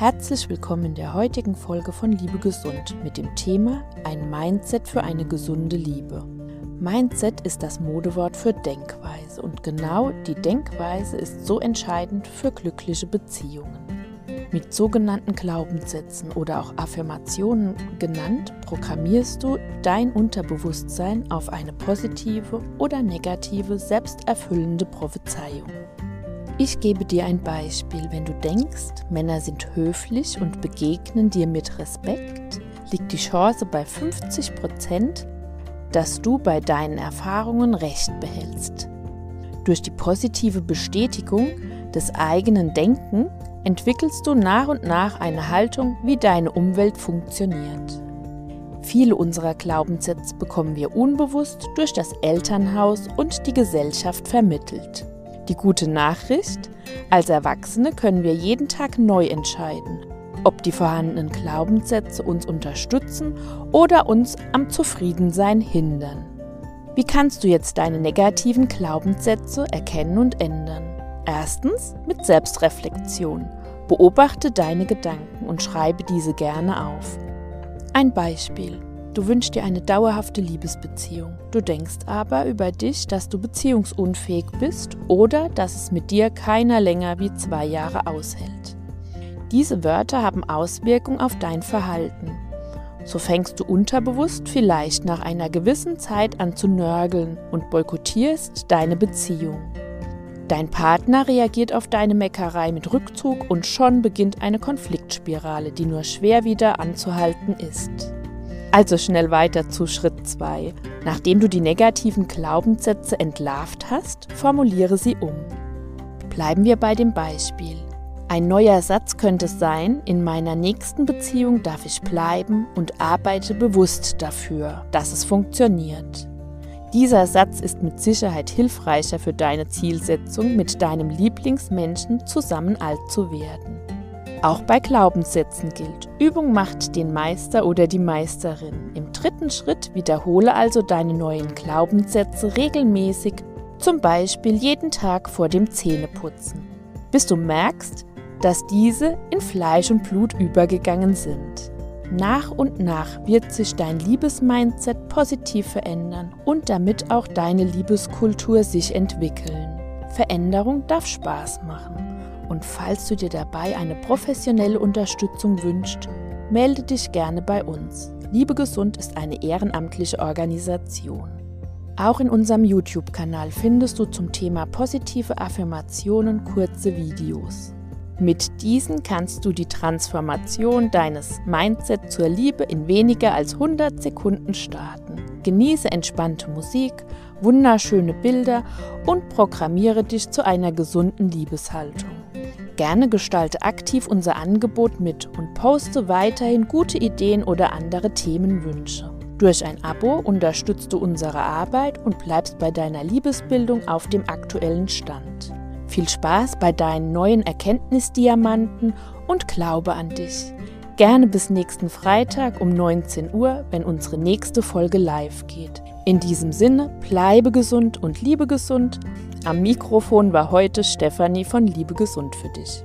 Herzlich willkommen in der heutigen Folge von Liebe Gesund mit dem Thema Ein Mindset für eine gesunde Liebe. Mindset ist das Modewort für Denkweise und genau die Denkweise ist so entscheidend für glückliche Beziehungen. Mit sogenannten Glaubenssätzen oder auch Affirmationen genannt, programmierst du dein Unterbewusstsein auf eine positive oder negative, selbsterfüllende Prophezeiung. Ich gebe dir ein Beispiel. Wenn du denkst, Männer sind höflich und begegnen dir mit Respekt, liegt die Chance bei 50 Prozent, dass du bei deinen Erfahrungen Recht behältst. Durch die positive Bestätigung des eigenen Denken entwickelst du nach und nach eine Haltung, wie deine Umwelt funktioniert. Viele unserer Glaubenssätze bekommen wir unbewusst durch das Elternhaus und die Gesellschaft vermittelt. Die gute Nachricht, als Erwachsene können wir jeden Tag neu entscheiden, ob die vorhandenen Glaubenssätze uns unterstützen oder uns am Zufriedensein hindern. Wie kannst du jetzt deine negativen Glaubenssätze erkennen und ändern? Erstens mit Selbstreflexion. Beobachte deine Gedanken und schreibe diese gerne auf. Ein Beispiel. Du wünschst dir eine dauerhafte Liebesbeziehung. Du denkst aber über dich, dass du beziehungsunfähig bist oder dass es mit dir keiner länger wie zwei Jahre aushält. Diese Wörter haben Auswirkungen auf dein Verhalten. So fängst du unterbewusst vielleicht nach einer gewissen Zeit an zu nörgeln und boykottierst deine Beziehung. Dein Partner reagiert auf deine Meckerei mit Rückzug und schon beginnt eine Konfliktspirale, die nur schwer wieder anzuhalten ist. Also schnell weiter zu Schritt 2. Nachdem du die negativen Glaubenssätze entlarvt hast, formuliere sie um. Bleiben wir bei dem Beispiel. Ein neuer Satz könnte sein, in meiner nächsten Beziehung darf ich bleiben und arbeite bewusst dafür, dass es funktioniert. Dieser Satz ist mit Sicherheit hilfreicher für deine Zielsetzung, mit deinem Lieblingsmenschen zusammen alt zu werden. Auch bei Glaubenssätzen gilt, Übung macht den Meister oder die Meisterin. Im dritten Schritt wiederhole also deine neuen Glaubenssätze regelmäßig, zum Beispiel jeden Tag vor dem Zähneputzen, bis du merkst, dass diese in Fleisch und Blut übergegangen sind. Nach und nach wird sich dein Liebesmindset positiv verändern und damit auch deine Liebeskultur sich entwickeln. Veränderung darf Spaß machen. Und falls du dir dabei eine professionelle Unterstützung wünschst, melde dich gerne bei uns. Liebe Gesund ist eine ehrenamtliche Organisation. Auch in unserem YouTube-Kanal findest du zum Thema positive Affirmationen kurze Videos. Mit diesen kannst du die Transformation deines Mindset zur Liebe in weniger als 100 Sekunden starten. Genieße entspannte Musik, wunderschöne Bilder und programmiere dich zu einer gesunden Liebeshaltung. Gerne gestalte aktiv unser Angebot mit und poste weiterhin gute Ideen oder andere Themenwünsche. Durch ein Abo unterstützt du unsere Arbeit und bleibst bei deiner Liebesbildung auf dem aktuellen Stand. Viel Spaß bei deinen neuen Erkenntnisdiamanten und glaube an dich. Gerne bis nächsten Freitag um 19 Uhr, wenn unsere nächste Folge live geht. In diesem Sinne, bleibe gesund und liebe gesund. Am Mikrofon war heute Stefanie von Liebe Gesund für dich.